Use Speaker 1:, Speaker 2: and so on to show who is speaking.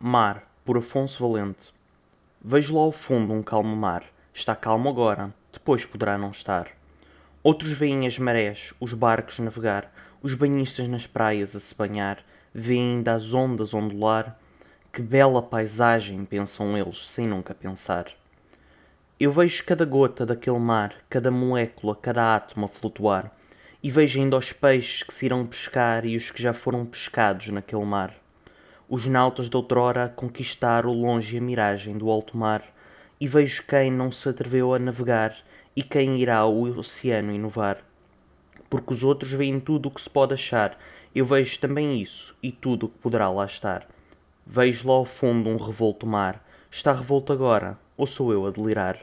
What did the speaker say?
Speaker 1: Mar, por Afonso Valente. Vejo lá ao fundo um calmo mar. Está calmo agora, depois poderá não estar. Outros veem as marés, os barcos navegar, os banhistas nas praias a se banhar, veem ainda as ondas ondular. Que bela paisagem, pensam eles, sem nunca pensar. Eu vejo cada gota daquele mar, cada molécula, cada átomo a flutuar, e vejo ainda os peixes que se irão pescar e os que já foram pescados naquele mar os nautas de outrora a conquistar o longe a miragem do alto mar, e vejo quem não se atreveu a navegar e quem irá o oceano inovar. Porque os outros veem tudo o que se pode achar, eu vejo também isso e tudo o que poderá lá estar. Vejo lá ao fundo um revolto mar. Está revolto agora, ou sou eu a delirar?